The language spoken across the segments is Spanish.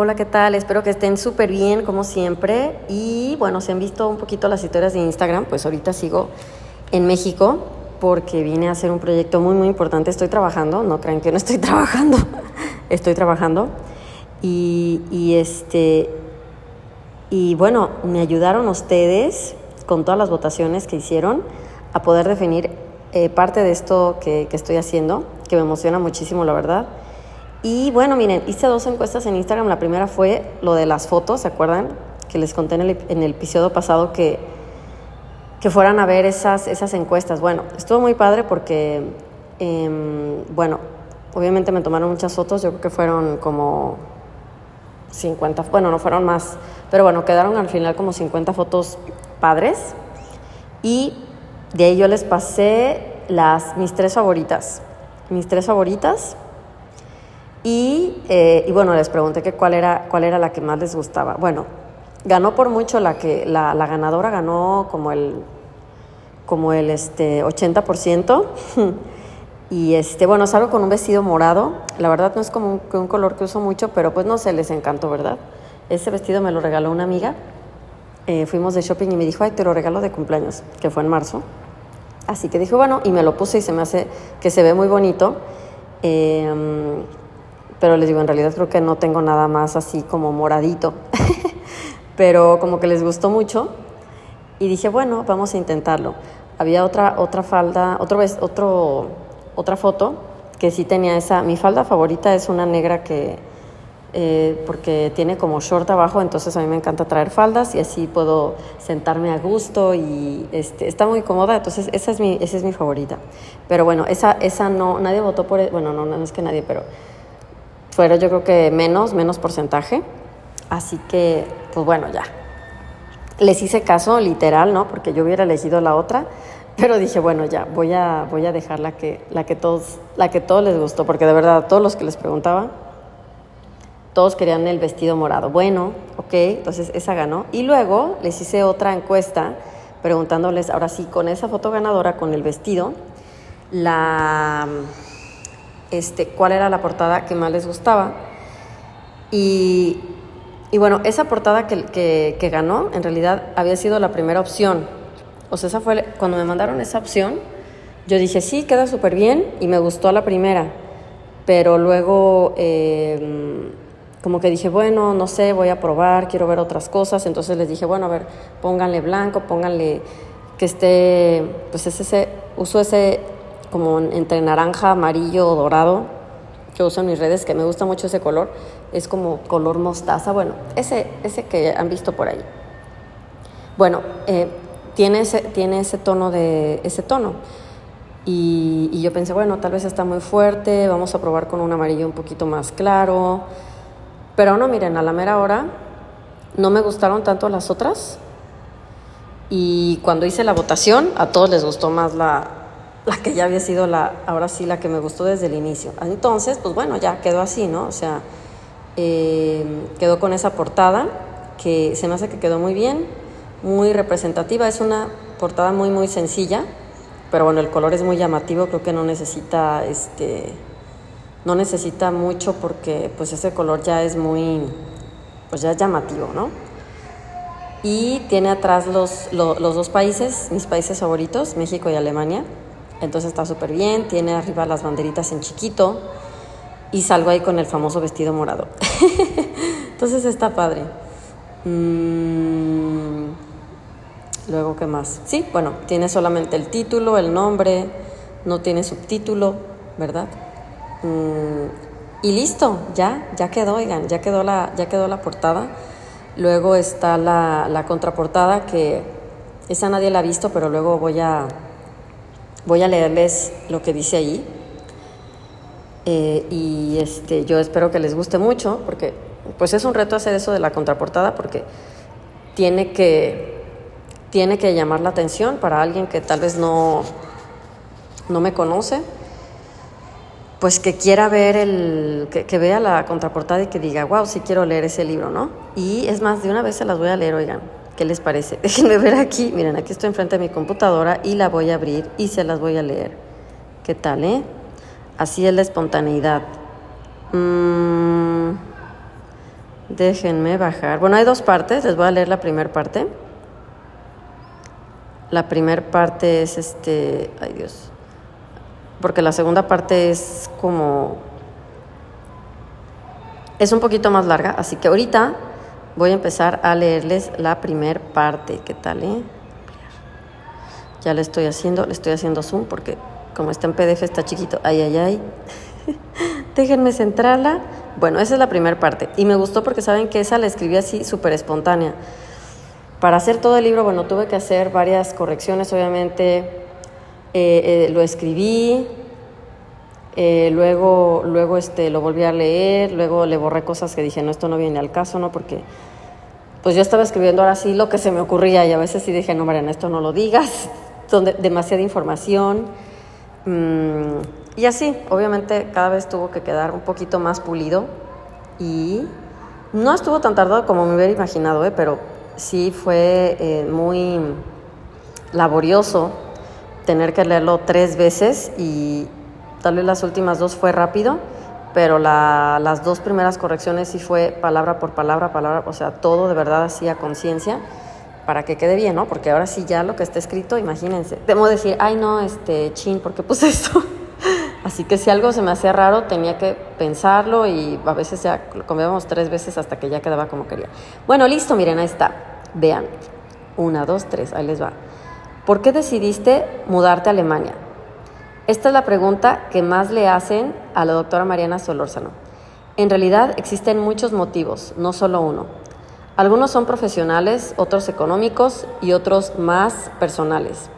Hola, ¿qué tal? Espero que estén súper bien, como siempre. Y bueno, si han visto un poquito las historias de Instagram, pues ahorita sigo en México porque vine a hacer un proyecto muy, muy importante. Estoy trabajando, no crean que no estoy trabajando, estoy trabajando. Y, y, este, y bueno, me ayudaron ustedes con todas las votaciones que hicieron a poder definir eh, parte de esto que, que estoy haciendo, que me emociona muchísimo, la verdad. Y bueno, miren, hice dos encuestas en Instagram. La primera fue lo de las fotos, ¿se acuerdan? Que les conté en el, episodio pasado que, que fueran a ver esas, esas encuestas. Bueno, estuvo muy padre porque, eh, bueno, obviamente me tomaron muchas fotos, yo creo que fueron como 50, bueno, no fueron más, pero bueno, quedaron al final como 50 fotos padres. Y de ahí yo les pasé las, mis tres favoritas. Mis tres favoritas y, eh, y, bueno, les pregunté que cuál era, cuál era la que más les gustaba. Bueno, ganó por mucho la que la, la ganadora ganó como el como el este 80%. y este, bueno, salgo con un vestido morado. La verdad no es como un, un, color que uso mucho, pero pues no sé, les encantó, ¿verdad? Ese vestido me lo regaló una amiga. Eh, fuimos de shopping y me dijo, ay, te lo regalo de cumpleaños, que fue en marzo. Así que dije, bueno, y me lo puse y se me hace que se ve muy bonito. Eh, pero les digo, en realidad creo que no tengo nada más así como moradito, pero como que les gustó mucho y dije, bueno, vamos a intentarlo. Había otra, otra falda, otro, otro, otra foto que sí tenía esa, mi falda favorita es una negra que, eh, porque tiene como short abajo, entonces a mí me encanta traer faldas y así puedo sentarme a gusto y este, está muy cómoda, entonces esa es mi, esa es mi favorita. Pero bueno, esa, esa no, nadie votó por, e, bueno, no, no es que nadie, pero fuera yo creo que menos, menos porcentaje. Así que, pues bueno, ya. Les hice caso, literal, ¿no? Porque yo hubiera elegido la otra, pero dije, bueno, ya, voy a, voy a dejar la que, la que todos, la que todos les gustó, porque de verdad, a todos los que les preguntaba, todos querían el vestido morado. Bueno, ok, entonces esa ganó. Y luego les hice otra encuesta preguntándoles, ahora sí, con esa foto ganadora, con el vestido, la este, cuál era la portada que más les gustaba. Y, y bueno, esa portada que, que, ganó en realidad había sido la primera opción. O sea, esa fue, cuando me mandaron esa opción, yo dije, sí, queda súper bien y me gustó la primera. Pero luego, eh, como que dije, bueno, no sé, voy a probar, quiero ver otras cosas. Entonces les dije, bueno, a ver, pónganle blanco, pónganle que esté, pues ese, uso ese como entre naranja, amarillo dorado, que uso en mis redes, que me gusta mucho ese color, es como color mostaza, bueno, ese, ese que han visto por ahí. Bueno, eh, tiene, ese, tiene ese tono de ese tono. Y, y, yo pensé, bueno, tal vez está muy fuerte, vamos a probar con un amarillo un poquito más claro. Pero no, miren, a la mera hora no me gustaron tanto las otras. Y cuando hice la votación, a todos les gustó más la, la que ya había sido la, ahora sí, la que me gustó desde el inicio. Entonces, pues bueno, ya quedó así, ¿no? O sea, eh, quedó con esa portada que se me hace que quedó muy bien, muy representativa. Es una portada muy, muy sencilla, pero bueno, el color es muy llamativo, creo que no necesita, este, no necesita mucho porque pues ese color ya es muy, pues ya es llamativo, ¿no? Y tiene atrás los, los, los dos países, mis países favoritos, México y Alemania. Entonces está súper bien, tiene arriba las banderitas en chiquito y salgo ahí con el famoso vestido morado. Entonces está padre. Mm, luego, ¿qué más? Sí, bueno, tiene solamente el título, el nombre, no tiene subtítulo, ¿verdad? Mm, y listo, ya, ya quedó, oigan, ya quedó la, ya quedó la portada. Luego está la, la contraportada que esa nadie la ha visto, pero luego voy a Voy a leerles lo que dice ahí. Eh, y este, yo espero que les guste mucho, porque pues es un reto hacer eso de la contraportada, porque tiene que, tiene que llamar la atención para alguien que tal vez no, no me conoce, pues que quiera ver el, que, que vea la contraportada y que diga, wow, sí quiero leer ese libro, ¿no? Y es más, de una vez se las voy a leer, oigan. ¿Qué les parece? Déjenme ver aquí. Miren, aquí estoy enfrente de mi computadora y la voy a abrir y se las voy a leer. ¿Qué tal, eh? Así es la espontaneidad. Mm, Déjenme bajar. Bueno, hay dos partes, les voy a leer la primera parte. La primera parte es este, ay Dios, porque la segunda parte es como, es un poquito más larga, así que ahorita voy a empezar a leerles la primera parte. ¿Qué tal, eh? Ya le estoy haciendo, le estoy haciendo zoom porque como está en PDF está chiquito. Ay, ay, ay. Déjenme centrarla. Bueno, esa es la primera parte. Y me gustó porque saben que esa la escribí así súper espontánea. Para hacer todo el libro, bueno, tuve que hacer varias correcciones, obviamente. Eh, eh, lo escribí, eh, luego, luego este, lo volví a leer, luego le borré cosas que dije, no, esto no viene al caso, ¿no? Porque pues yo estaba escribiendo ahora sí lo que se me ocurría y a veces sí dije, no, Mariana, esto no lo digas, son demasiada información. Mm, y así, obviamente cada vez tuvo que quedar un poquito más pulido y no estuvo tan tardado como me hubiera imaginado, ¿eh? pero sí fue eh, muy laborioso tener que leerlo tres veces y tal las últimas dos fue rápido, pero las dos primeras correcciones sí fue palabra por palabra, palabra, o sea, todo de verdad así a conciencia para que quede bien, ¿no? Porque ahora sí ya lo que está escrito, imagínense, debo decir, ay no, este, chin, ¿por qué puse esto? Así que si algo se me hacía raro, tenía que pensarlo y a veces ya lo comíamos tres veces hasta que ya quedaba como quería. Bueno, listo, miren, ahí está. Vean. Una, dos, tres, ahí les va. ¿Por qué decidiste mudarte a Alemania? Esta es la pregunta que más le hacen a la doctora Mariana Solórzano. En realidad existen muchos motivos, no solo uno. Algunos son profesionales, otros económicos y otros más personales.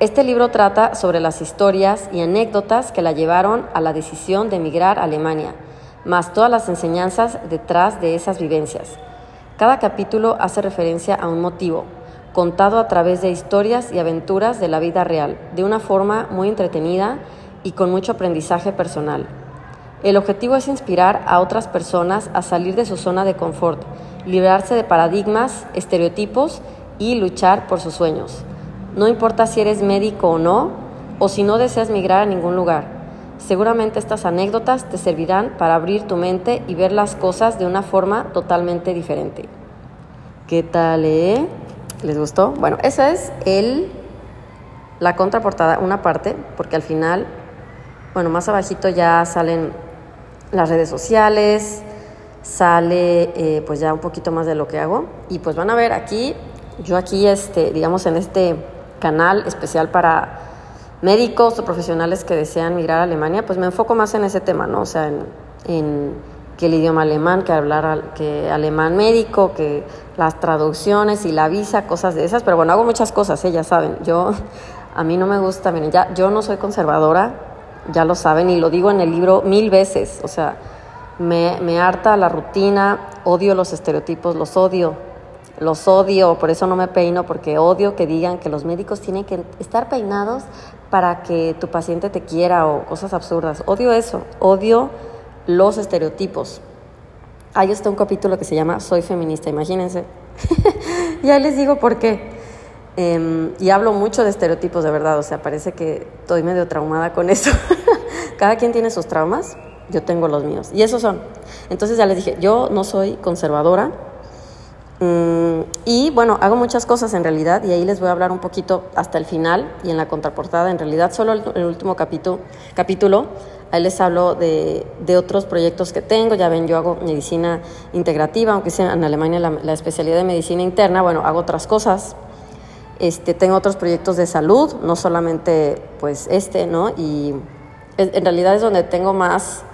Este libro trata sobre las historias y anécdotas que la llevaron a la decisión de emigrar a Alemania, más todas las enseñanzas detrás de esas vivencias. Cada capítulo hace referencia a un motivo, contado a través de historias y aventuras de la vida real, de una forma muy entretenida y con mucho aprendizaje personal. El objetivo es inspirar a otras personas a salir de su zona de confort, librarse de paradigmas, estereotipos y luchar por sus sueños. No importa si eres médico o no, o si no deseas migrar a ningún lugar. Seguramente estas anécdotas te servirán para abrir tu mente y ver las cosas de una forma totalmente diferente. ¿Qué tal, eh? ¿Les gustó? Bueno, esa es el, la contraportada, una parte, porque al final, bueno, más abajito ya salen las redes sociales, sale eh, pues ya un poquito más de lo que hago. Y pues van a ver aquí, yo aquí, este, digamos, en este canal especial para médicos o profesionales que desean migrar a Alemania, pues me enfoco más en ese tema, ¿no? O sea, en, que el idioma alemán, que hablar que alemán médico, que las traducciones y la visa, cosas de esas, pero bueno, hago muchas cosas, ¿eh? ya saben, yo a mí no me gusta, miren, ya yo no soy conservadora, ya lo saben y lo digo en el libro mil veces, o sea, me, me harta la rutina, odio los estereotipos, los odio, los odio, por eso no me peino, porque odio que digan que los médicos tienen que estar peinados para que tu paciente te quiera o cosas absurdas. Odio eso, odio los estereotipos. Ahí está un capítulo que se llama Soy feminista, imagínense. y ahí les digo por qué. Em, y hablo mucho de estereotipos, de verdad, o sea, parece que estoy medio traumada con eso. Cada quien tiene sus traumas, yo tengo los míos. Y esos son. Entonces ya les dije, yo no soy conservadora, Mm, y bueno, hago muchas cosas en realidad y ahí les voy a hablar un poquito hasta el final y en la contraportada. En realidad, solo el, último capítulo, ahí les hablo de, de, otros proyectos que tengo. Ya ven, yo hago medicina integrativa, aunque sea en Alemania la, especialidad de medicina interna, bueno, hago otras cosas. Este, tengo otros proyectos de salud, no solamente pues este, ¿no? Y en realidad es donde tengo más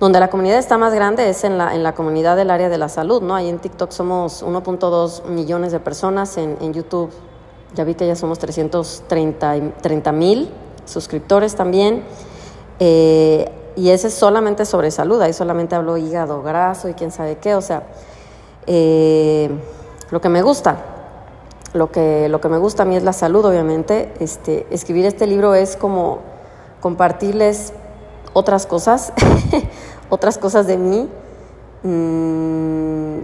donde la comunidad está más grande es en la, en la comunidad del área de la salud, ¿no? Ahí en TikTok somos 1.2 millones de personas, en, en, YouTube ya vi que ya somos 330 mil suscriptores también. Eh, y ese es solamente sobre salud, ahí solamente hablo hígado graso y quién sabe qué, o sea, eh, lo que me gusta, lo que, lo que me gusta a mí es la salud, obviamente. Este, escribir este libro es como compartirles otras cosas, otras cosas de mí, mm,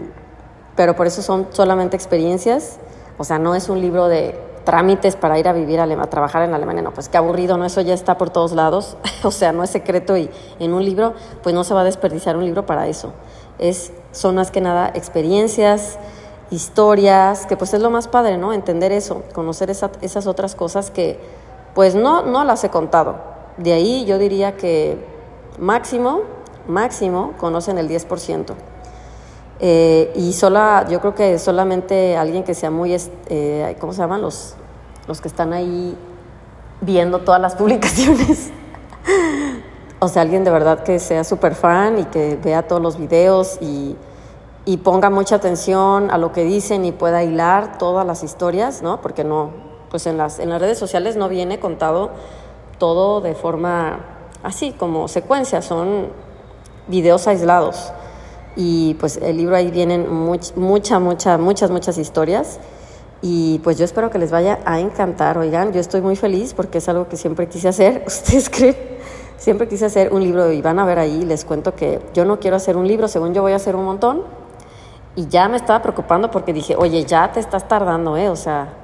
pero por eso son solamente experiencias, o sea, no es un libro de trámites para ir a vivir a, trabajar en Alemania, no, pues qué aburrido, no, eso ya está por todos lados, o sea, no es secreto y en un libro, pues no se va a desperdiciar un libro para eso. Es, son más que nada experiencias, historias, que pues es lo más padre, ¿no? Entender eso, conocer esas otras cosas que pues no, no las he contado. De ahí yo diría que máximo, máximo conocen el 10%. Eh, y sola, yo creo que solamente alguien que sea muy, eh, ¿cómo se llaman? Los, los que están ahí viendo todas las publicaciones. o sea, alguien de verdad que sea súper fan y que vea todos los videos y, y, ponga mucha atención a lo que dicen y pueda hilar todas las historias, ¿no? Porque no, pues en las, en las redes sociales no viene contado todo de forma así, como secuencia, son videos aislados. Y pues el libro ahí vienen much, mucha, mucha, muchas, muchas historias. Y pues yo espero que les vaya a encantar. Oigan, yo estoy muy feliz porque es algo que siempre quise hacer. Ustedes creen, siempre quise hacer un libro y van a ver ahí, les cuento que yo no quiero hacer un libro, según yo voy a hacer un montón. Y ya me estaba preocupando porque dije, oye, ya te estás tardando, ¿eh? O sea,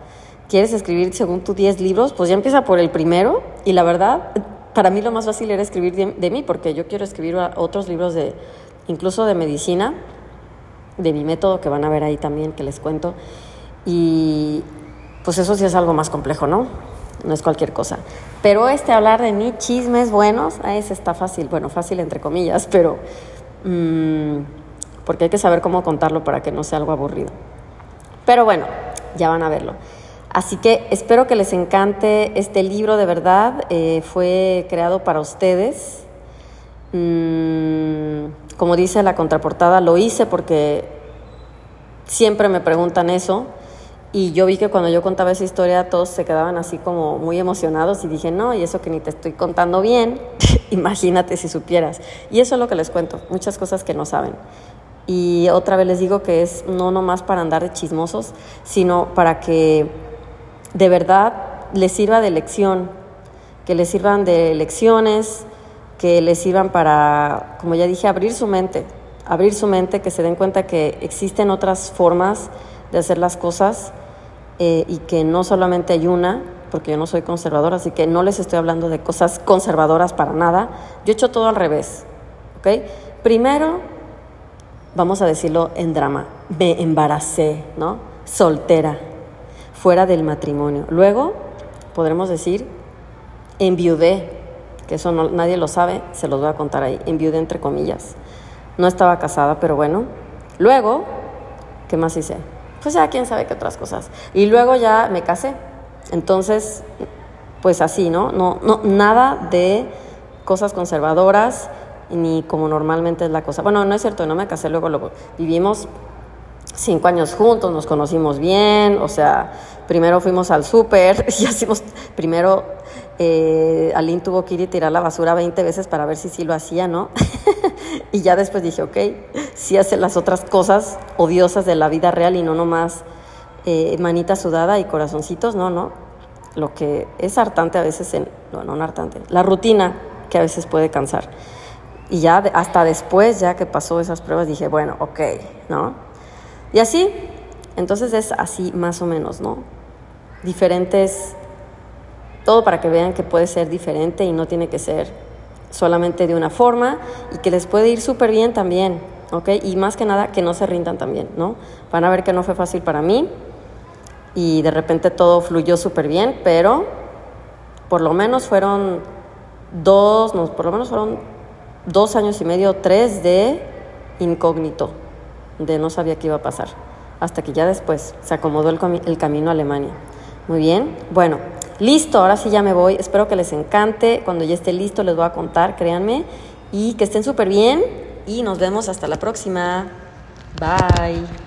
¿quieres escribir según tú 10 libros? Pues ya empieza por el primero. Y la verdad, para mí lo más fácil era escribir de, de mí porque yo quiero escribir otros libros de incluso de medicina, de mi método, que van a ver ahí también, que les cuento. Y pues eso sí es algo más complejo, ¿no? No es cualquier cosa. Pero este hablar de mí, chismes buenos, a ese está fácil, bueno, fácil entre comillas, pero mm, porque hay que saber cómo contarlo para que no sea algo aburrido. Pero bueno, ya van a verlo. Así que espero que les encante este libro, de verdad. Eh, fue creado para ustedes. Mm, como dice la contraportada, lo hice porque siempre me preguntan eso. Y yo vi que cuando yo contaba esa historia todos se quedaban así como muy emocionados y dije, no, y eso que ni te estoy contando bien, imagínate si supieras. Y eso es lo que les cuento, muchas cosas que no saben. Y otra vez les digo que es no nomás para andar de chismosos, sino para que de verdad les sirva de lección, que les sirvan de lecciones, que les sirvan para, como ya dije, abrir su mente, abrir su mente, que se den cuenta que existen otras formas de hacer las cosas eh, y que no solamente hay una, porque yo no soy conservadora, así que no les estoy hablando de cosas conservadoras para nada. Yo he hecho todo al revés, ¿ok? Primero, vamos a decirlo en drama, me embaracé, ¿no? Soltera, fuera del matrimonio. Luego, podremos decir, enviudé, que eso nadie lo sabe, se los voy a contar ahí, enviudé entre comillas. No estaba casada, pero bueno. Luego, ¿qué más hice? Pues ya quién sabe qué otras cosas. Y luego ya me casé. Entonces, pues así, ¿no? No, no nada de cosas conservadoras ni como normalmente es la cosa. Bueno, no es cierto, no me casé, luego lo vivimos cinco años juntos, nos conocimos bien, o sea, primero fuimos al súper y hacemos, primero eh, tuvo que ir y tirar la basura 20 veces para ver si sí lo hacía, ¿no? y ya después dije, ok, sí hace las otras cosas odiosas de la vida real y no nomás eh, manita sudada y corazoncitos, no, no. Lo que es hartante a veces, en, no, no hartante, la rutina que a veces puede cansar. Y ya hasta después, ya que pasó esas pruebas, dije, bueno, ok, ¿no? Y así, entonces es así más o menos, ¿no? Diferentes todo para que vean que puede ser diferente y no tiene que ser solamente de una forma y que les puede ir súper bien también, ¿ok? Y más que nada que no se rindan también, ¿no? Van a ver que no fue fácil para mí y de repente todo fluyó súper bien, pero por lo menos fueron dos, no, por lo menos fueron dos años y medio, tres de incógnito, de no sabía qué iba a pasar, hasta que ya después se acomodó el, el camino a Alemania. Muy bien, bueno. Listo, ahora sí ya me voy. Espero que les encante. Cuando ya esté listo les voy a contar, créanme. Y que estén súper bien. Y nos vemos hasta la próxima. Bye.